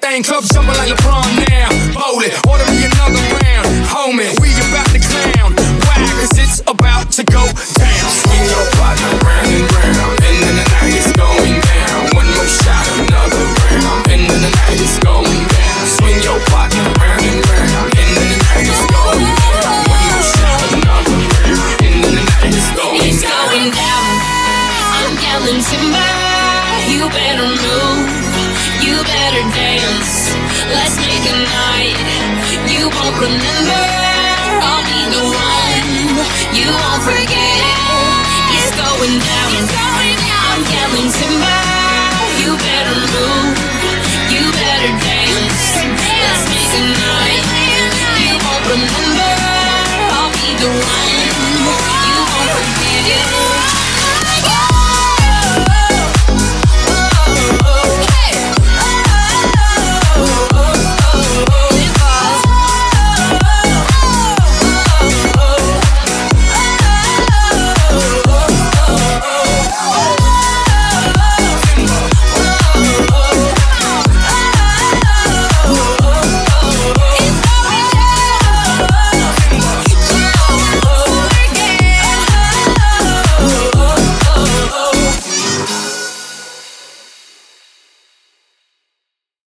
thing club jumping like LeBron now. Bowl it, order me another round. Homie, we about to clown. Why? Cause it's about to go down. Swing your partner round and round. And then the night is going down. One more shot, another round. And then the night is going down. Swing your partner round and round. And then the night is going down. One more shot, another round. And then the night is going down. It's going down. I'm yelling timber. You better move. remember